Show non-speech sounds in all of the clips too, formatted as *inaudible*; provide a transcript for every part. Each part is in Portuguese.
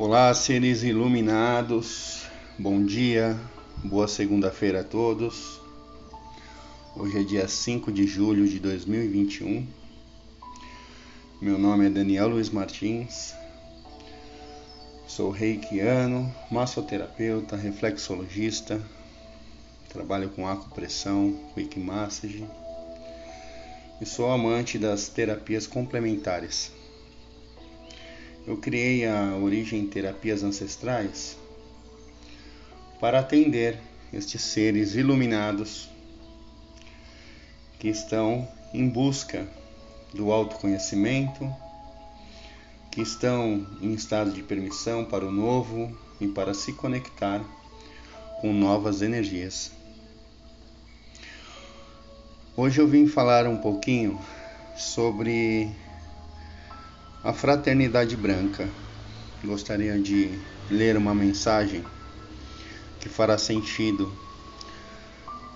Olá, seres iluminados, bom dia, boa segunda-feira a todos. Hoje é dia 5 de julho de 2021. Meu nome é Daniel Luiz Martins, sou reikiano, massoterapeuta, reflexologista, trabalho com acupressão, quick massage e sou amante das terapias complementares. Eu criei a Origem Terapias Ancestrais para atender estes seres iluminados que estão em busca do autoconhecimento, que estão em estado de permissão para o novo e para se conectar com novas energias. Hoje eu vim falar um pouquinho sobre a Fraternidade Branca. Gostaria de ler uma mensagem que fará sentido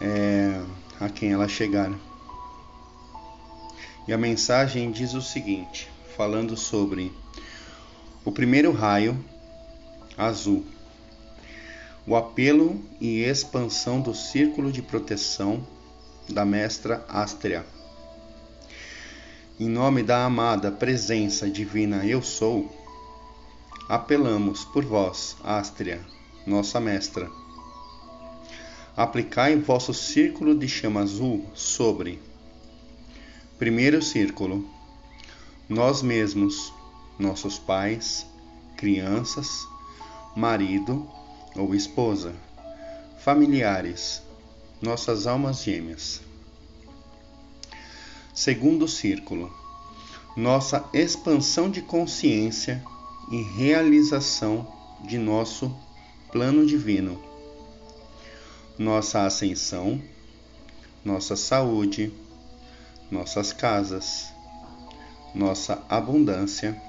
é, a quem ela chegar. E a mensagem diz o seguinte, falando sobre o primeiro raio azul, o apelo e expansão do círculo de proteção da mestra Astria. Em nome da amada presença divina Eu Sou, apelamos por vós, Astria, nossa mestra. Aplicai vosso círculo de chama azul sobre. Primeiro círculo. Nós mesmos, nossos pais, crianças, marido ou esposa, familiares, nossas almas gêmeas. Segundo círculo, nossa expansão de consciência e realização de nosso plano divino, nossa ascensão, nossa saúde, nossas casas, nossa abundância,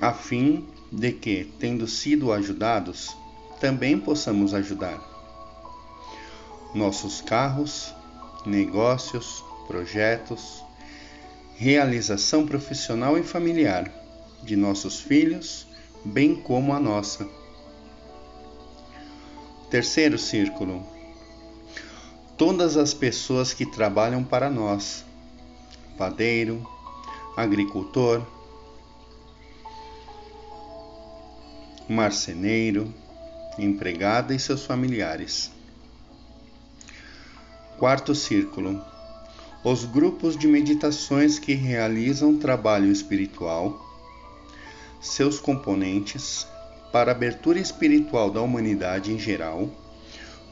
a fim de que, tendo sido ajudados, também possamos ajudar. Nossos carros, negócios, projetos, realização profissional e familiar de nossos filhos, bem como a nossa. Terceiro círculo. Todas as pessoas que trabalham para nós: padeiro, agricultor, marceneiro, empregada e seus familiares Quarto círculo: os grupos de meditações que realizam trabalho espiritual, seus componentes, para a abertura espiritual da humanidade em geral,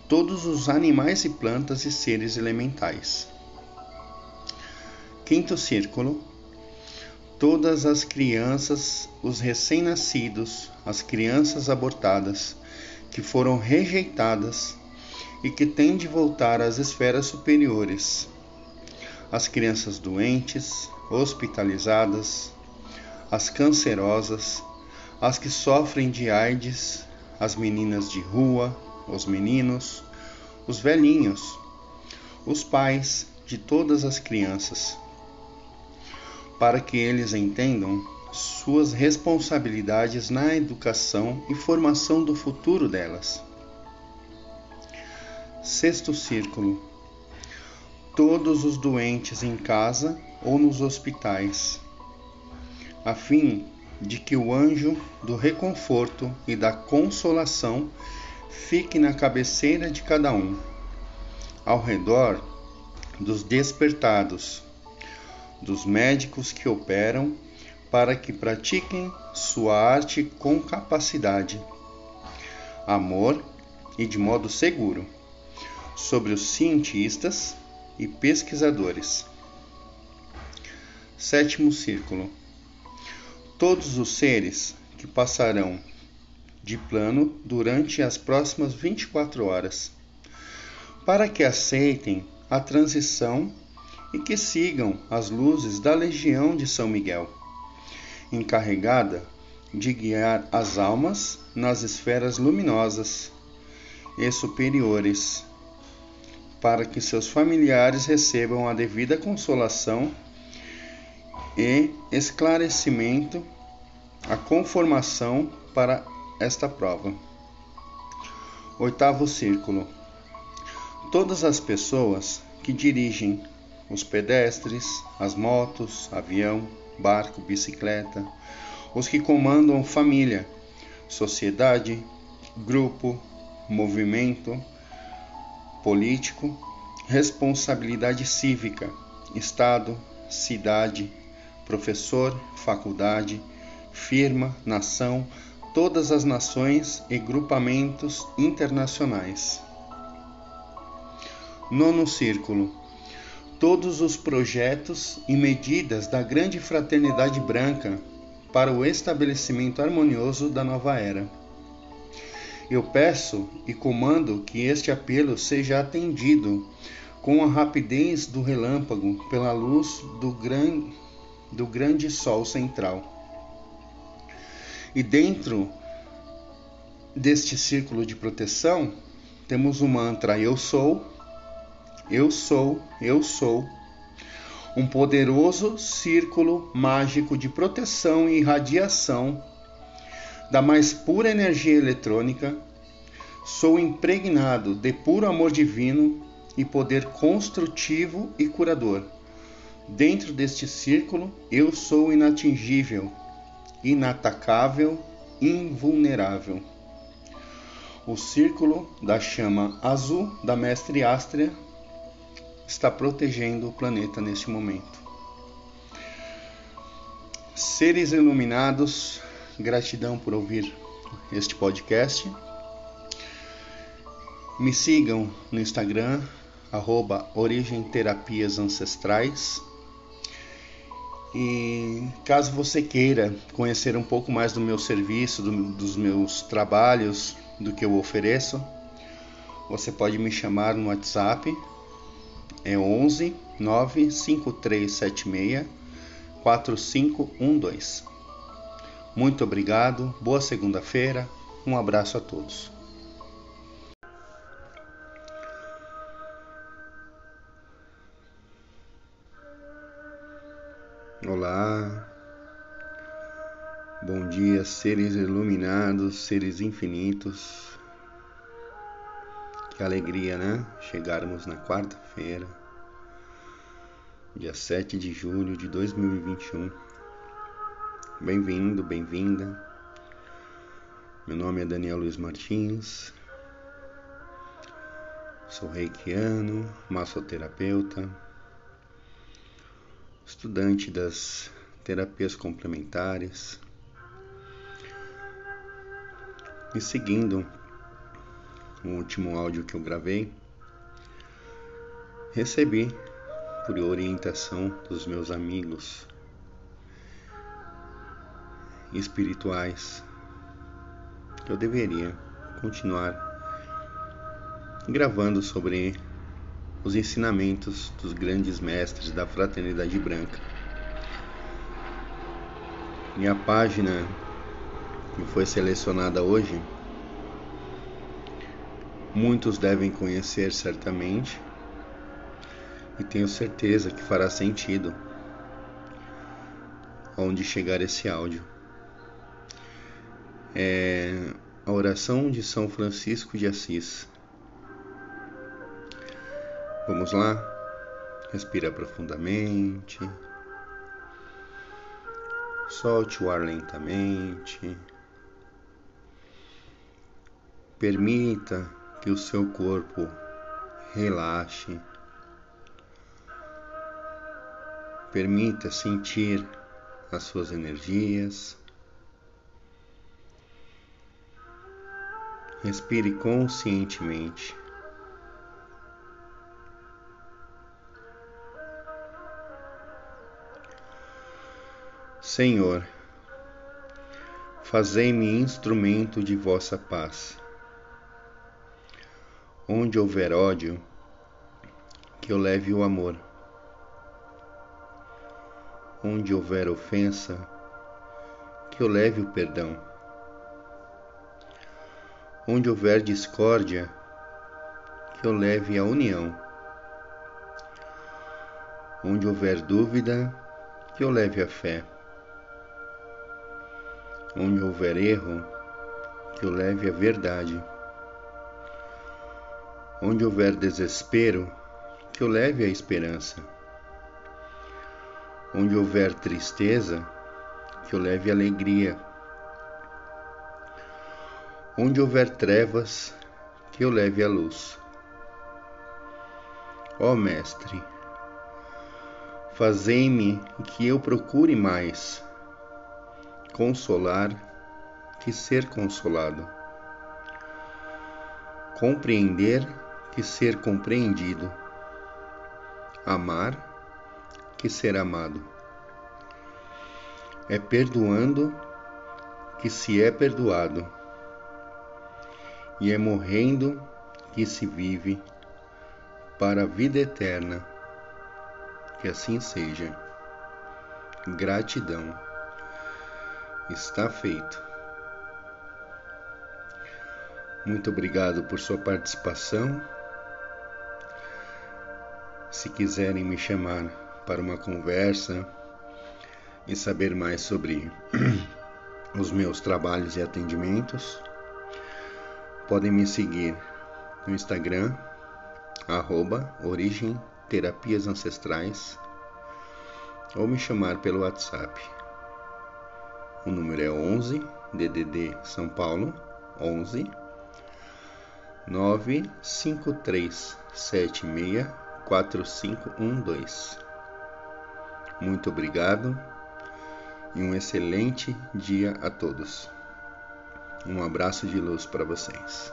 todos os animais e plantas e seres elementais. Quinto círculo: todas as crianças, os recém-nascidos, as crianças abortadas, que foram rejeitadas e que têm de voltar às esferas superiores. As crianças doentes, hospitalizadas, as cancerosas, as que sofrem de AIDS, as meninas de rua, os meninos, os velhinhos, os pais de todas as crianças, para que eles entendam suas responsabilidades na educação e formação do futuro delas. Sexto círculo. Todos os doentes em casa ou nos hospitais, a fim de que o anjo do reconforto e da consolação fique na cabeceira de cada um, ao redor dos despertados, dos médicos que operam para que pratiquem sua arte com capacidade, amor e de modo seguro. Sobre os cientistas e pesquisadores. Sétimo círculo: todos os seres que passarão de plano durante as próximas 24 horas, para que aceitem a transição e que sigam as luzes da Legião de São Miguel, encarregada de guiar as almas nas esferas luminosas e superiores para que seus familiares recebam a devida consolação e esclarecimento a conformação para esta prova. Oitavo círculo. Todas as pessoas que dirigem os pedestres, as motos, avião, barco, bicicleta, os que comandam família, sociedade, grupo, movimento político, responsabilidade cívica, Estado, cidade, professor, faculdade, firma, nação, todas as nações e grupamentos internacionais. Nono círculo. Todos os projetos e medidas da grande fraternidade branca para o estabelecimento harmonioso da nova era. Eu peço e comando que este apelo seja atendido com a rapidez do relâmpago pela luz do, gran... do grande sol central. E dentro deste círculo de proteção, temos o mantra Eu sou, Eu sou, Eu sou. Um poderoso círculo mágico de proteção e irradiação da mais pura energia eletrônica. Sou impregnado de puro amor divino e poder construtivo e curador. Dentro deste círculo, eu sou inatingível inatacável, invulnerável. O círculo da chama azul da Mestre Astria está protegendo o planeta neste momento. Seres iluminados, gratidão por ouvir este podcast. Me sigam no Instagram, arroba Origem Terapias Ancestrais e caso você queira conhecer um pouco mais do meu serviço, do, dos meus trabalhos, do que eu ofereço, você pode me chamar no WhatsApp, é 11 95376 4512. Muito obrigado, boa segunda-feira, um abraço a todos. Olá, bom dia, seres iluminados, seres infinitos. Que alegria, né? Chegarmos na quarta-feira, dia 7 de julho de 2021. Bem-vindo, bem-vinda. Meu nome é Daniel Luiz Martins. Sou reikiano, massoterapeuta estudante das terapias complementares e seguindo o último áudio que eu gravei, recebi por orientação dos meus amigos espirituais eu deveria continuar gravando sobre os ensinamentos dos grandes mestres da Fraternidade Branca. E a página que foi selecionada hoje, muitos devem conhecer certamente, e tenho certeza que fará sentido onde chegar esse áudio. É a oração de São Francisco de Assis. Vamos lá? Respira profundamente. Solte o ar lentamente. Permita que o seu corpo relaxe. Permita sentir as suas energias. Respire conscientemente. Senhor, fazei-me instrumento de vossa paz. Onde houver ódio, que eu leve o amor. Onde houver ofensa, que eu leve o perdão. Onde houver discórdia, que eu leve a união. Onde houver dúvida, que eu leve a fé Onde houver erro, que eu leve a verdade. Onde houver desespero, que eu leve a esperança. Onde houver tristeza, que eu leve alegria. Onde houver trevas, que eu leve a luz. Ó Mestre, fazei-me que eu procure mais consolar que ser consolado, compreender que ser compreendido, amar que ser amado. É perdoando que se é perdoado, e é morrendo que se vive para a vida eterna. Que assim seja. Gratidão. Está feito. Muito obrigado por sua participação. Se quiserem me chamar para uma conversa e saber mais sobre *clears throat* os meus trabalhos e atendimentos, podem me seguir no Instagram, arroba Origem Terapias Ancestrais, ou me chamar pelo WhatsApp. O número é 11 DDD São Paulo 11 953764512. Muito obrigado e um excelente dia a todos. Um abraço de luz para vocês.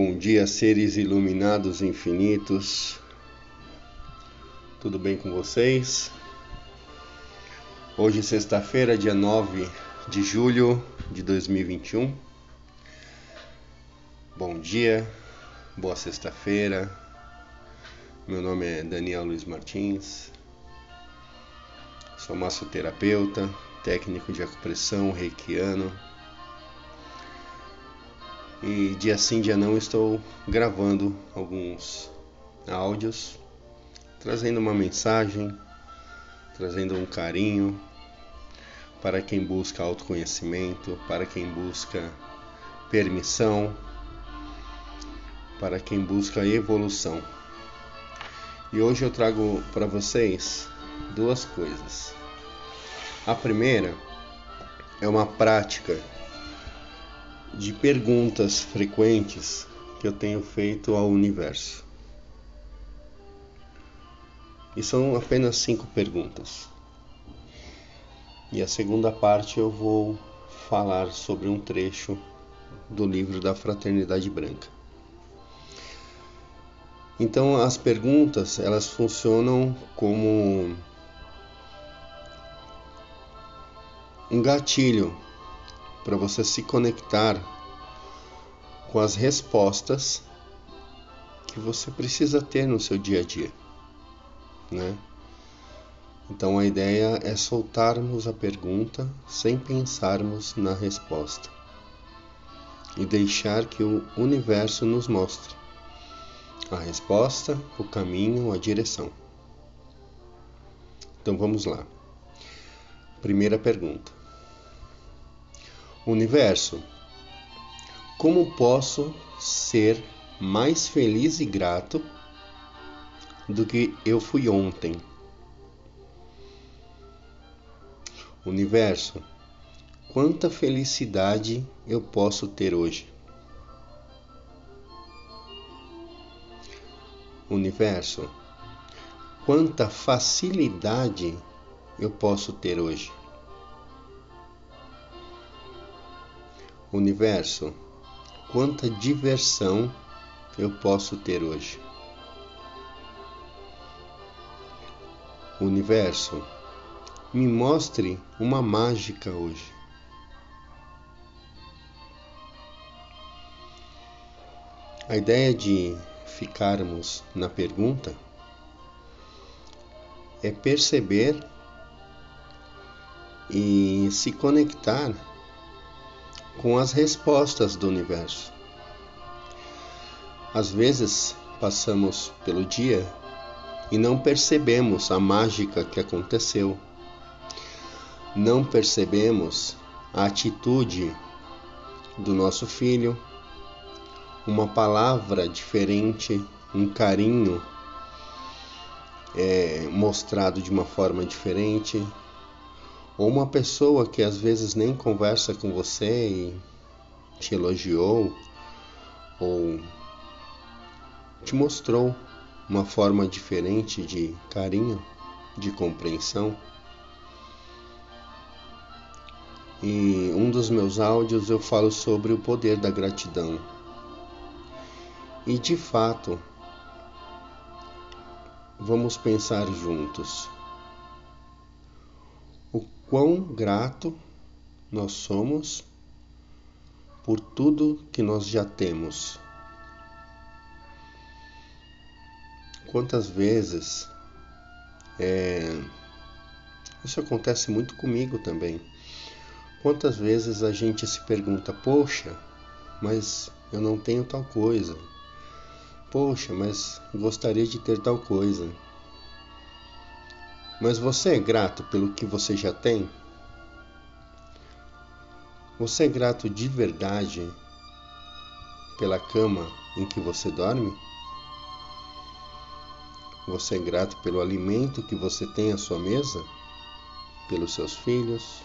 Bom dia, seres iluminados infinitos. Tudo bem com vocês? Hoje, sexta-feira, dia 9 de julho de 2021. Bom dia, boa sexta-feira. Meu nome é Daniel Luiz Martins. Sou massoterapeuta, técnico de acupressão reikiano e dia sim, dia não, estou gravando alguns áudios, trazendo uma mensagem, trazendo um carinho para quem busca autoconhecimento, para quem busca permissão, para quem busca evolução. E hoje eu trago para vocês duas coisas. A primeira é uma prática de perguntas frequentes que eu tenho feito ao universo. E são apenas cinco perguntas. E a segunda parte eu vou falar sobre um trecho do livro da Fraternidade Branca. Então as perguntas elas funcionam como um gatilho para você se conectar com as respostas que você precisa ter no seu dia a dia, né? Então a ideia é soltarmos a pergunta sem pensarmos na resposta e deixar que o universo nos mostre a resposta, o caminho, a direção. Então vamos lá. Primeira pergunta: Universo, como posso ser mais feliz e grato do que eu fui ontem? Universo, quanta felicidade eu posso ter hoje? Universo, quanta facilidade eu posso ter hoje? Universo, quanta diversão eu posso ter hoje. Universo, me mostre uma mágica hoje. A ideia de ficarmos na pergunta é perceber e se conectar com as respostas do universo. Às vezes passamos pelo dia e não percebemos a mágica que aconteceu. Não percebemos a atitude do nosso filho, uma palavra diferente, um carinho é, mostrado de uma forma diferente, ou uma pessoa que às vezes nem conversa com você e te elogiou ou te mostrou uma forma diferente de carinho, de compreensão. E um dos meus áudios eu falo sobre o poder da gratidão. E de fato, vamos pensar juntos quão grato nós somos por tudo que nós já temos. Quantas vezes é, isso acontece muito comigo também. Quantas vezes a gente se pergunta, poxa, mas eu não tenho tal coisa. Poxa, mas gostaria de ter tal coisa. Mas você é grato pelo que você já tem? Você é grato de verdade pela cama em que você dorme? Você é grato pelo alimento que você tem à sua mesa? Pelos seus filhos?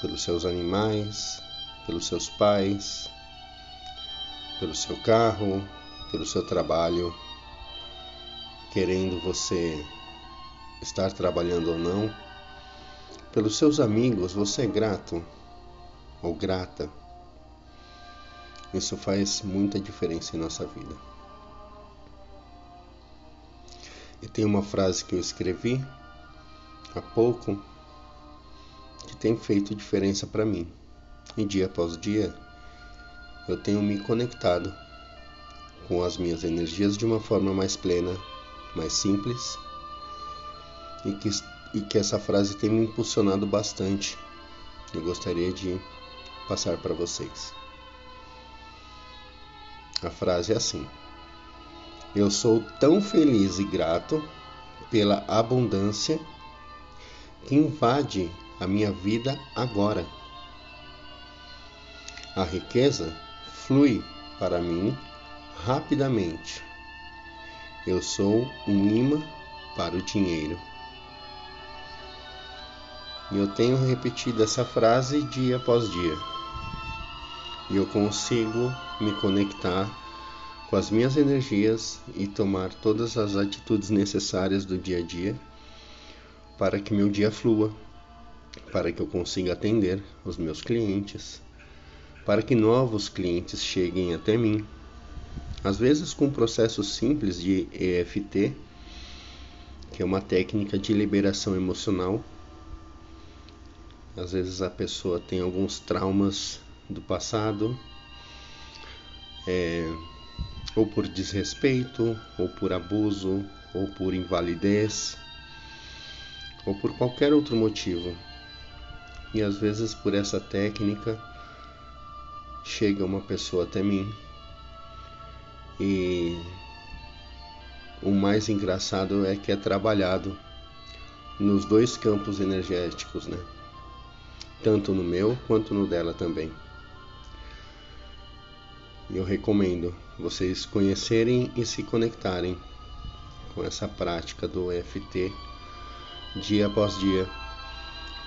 Pelos seus animais? Pelos seus pais? Pelo seu carro? Pelo seu trabalho? Querendo você estar trabalhando ou não? Pelos seus amigos, você é grato ou grata? Isso faz muita diferença em nossa vida. E tem uma frase que eu escrevi há pouco que tem feito diferença para mim. E dia após dia eu tenho me conectado com as minhas energias de uma forma mais plena, mais simples e que, e que essa frase tem me impulsionado bastante. Eu gostaria de passar para vocês. A frase é assim. Eu sou tão feliz e grato pela abundância que invade a minha vida agora. A riqueza flui para mim rapidamente. Eu sou um imã para o dinheiro. E eu tenho repetido essa frase dia após dia. E eu consigo me conectar com as minhas energias e tomar todas as atitudes necessárias do dia a dia para que meu dia flua, para que eu consiga atender os meus clientes, para que novos clientes cheguem até mim. Às vezes com um processo simples de EFT, que é uma técnica de liberação emocional. Às vezes a pessoa tem alguns traumas do passado, é, ou por desrespeito, ou por abuso, ou por invalidez, ou por qualquer outro motivo. E às vezes por essa técnica chega uma pessoa até mim e o mais engraçado é que é trabalhado nos dois campos energéticos, né? Tanto no meu quanto no dela também. Eu recomendo vocês conhecerem e se conectarem com essa prática do EFT dia após dia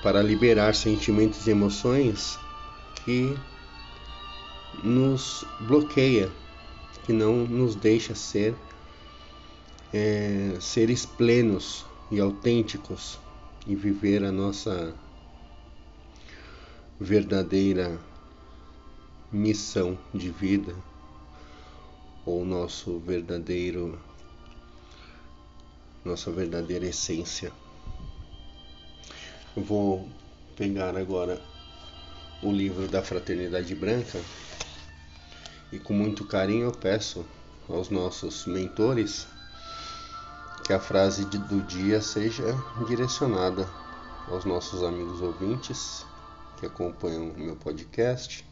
para liberar sentimentos e emoções que nos bloqueia, que não nos deixa ser é, seres plenos e autênticos e viver a nossa verdadeira missão de vida ou nosso verdadeiro nossa verdadeira essência. Eu vou pegar agora o livro da Fraternidade Branca e com muito carinho eu peço aos nossos mentores que a frase do dia seja direcionada aos nossos amigos ouvintes que acompanham o meu podcast.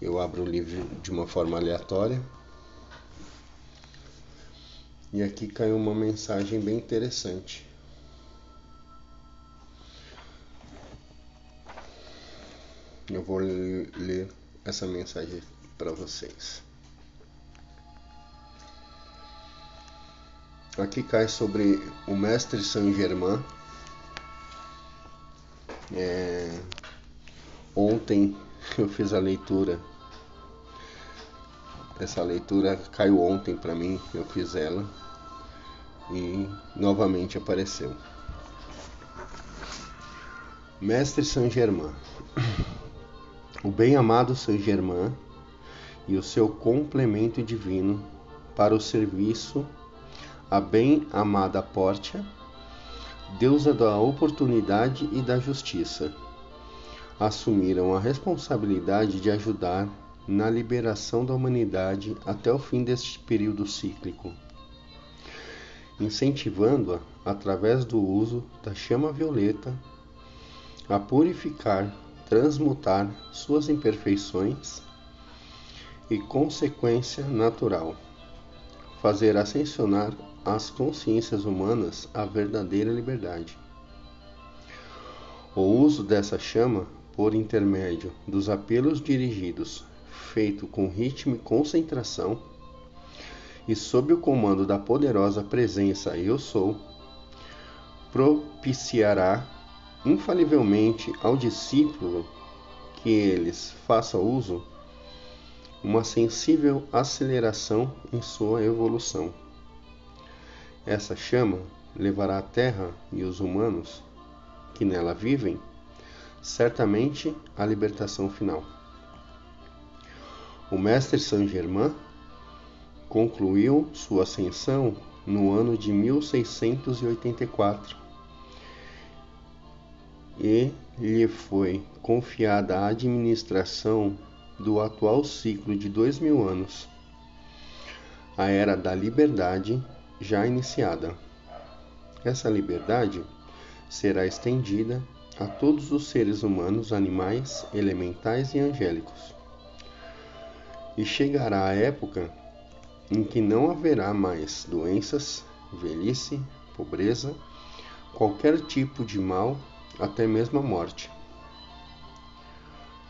Eu abro o livro de uma forma aleatória. E aqui caiu uma mensagem bem interessante. Eu vou ler essa mensagem para vocês. Aqui cai sobre o mestre Saint Germain. É... Ontem *laughs* eu fiz a leitura. Essa leitura caiu ontem para mim, eu fiz ela e novamente apareceu. Mestre Saint Germain. O bem-amado Saint Germain e o seu complemento divino para o serviço a bem-amada Portia, deusa da oportunidade e da justiça, assumiram a responsabilidade de ajudar na liberação da humanidade até o fim deste período cíclico, incentivando-a, através do uso da chama violeta, a purificar, transmutar suas imperfeições e consequência natural, fazer ascensionar as consciências humanas à verdadeira liberdade. O uso dessa chama, por intermédio dos apelos dirigidos, feito com ritmo e concentração, e sob o comando da poderosa presença Eu Sou, propiciará infalivelmente ao discípulo que eles façam uso uma sensível aceleração em sua evolução. Essa chama levará a Terra e os humanos que nela vivem certamente à libertação final. O mestre Saint Germain concluiu sua ascensão no ano de 1684 e lhe foi confiada a administração do atual ciclo de dois mil anos, a era da liberdade já iniciada. Essa liberdade será estendida a todos os seres humanos, animais, elementais e angélicos. E chegará a época em que não haverá mais doenças, velhice, pobreza, qualquer tipo de mal, até mesmo a morte.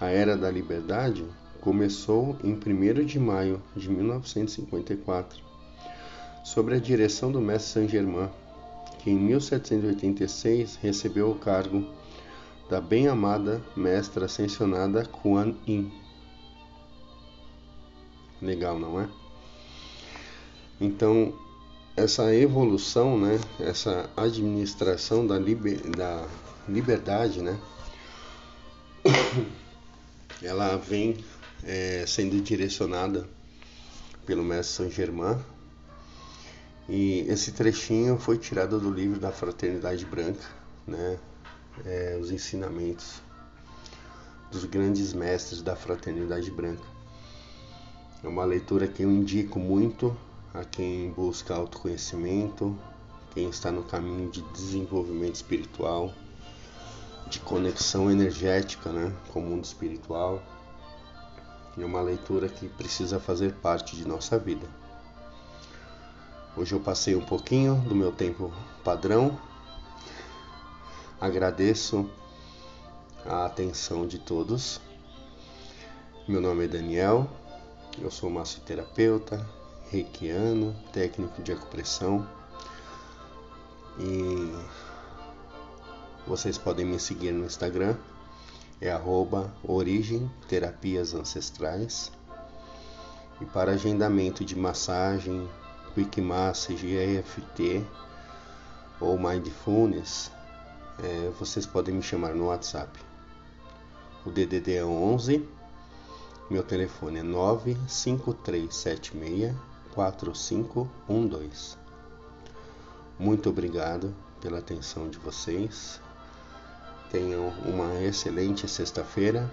A Era da Liberdade começou em 1 de maio de 1954, sob a direção do mestre Saint-Germain, que em 1786 recebeu o cargo da bem-amada mestra ascensionada Kuan Yin. Legal, não é? Então, essa evolução, né, essa administração da, liber, da liberdade, né, *coughs* ela vem é, sendo direcionada pelo mestre Saint Germain e esse trechinho foi tirado do livro da Fraternidade Branca, né, é, os ensinamentos dos grandes mestres da Fraternidade Branca. É uma leitura que eu indico muito a quem busca autoconhecimento, quem está no caminho de desenvolvimento espiritual de conexão energética né, com o mundo espiritual. É uma leitura que precisa fazer parte de nossa vida. Hoje eu passei um pouquinho do meu tempo padrão. Agradeço a atenção de todos. Meu nome é Daniel, eu sou massoterapeuta, reikiano, técnico de acupressão e vocês podem me seguir no Instagram, é arroba Origem Terapias Ancestrais. E para agendamento de massagem, Quick Massage, EFT ou Mindfulness, é, vocês podem me chamar no WhatsApp. O DDD é 11, meu telefone é 95376 4512. Muito obrigado pela atenção de vocês. tenham uma excelente sexta-feira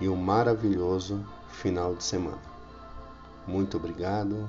e um maravilhoso final de semana. Muito obrigado,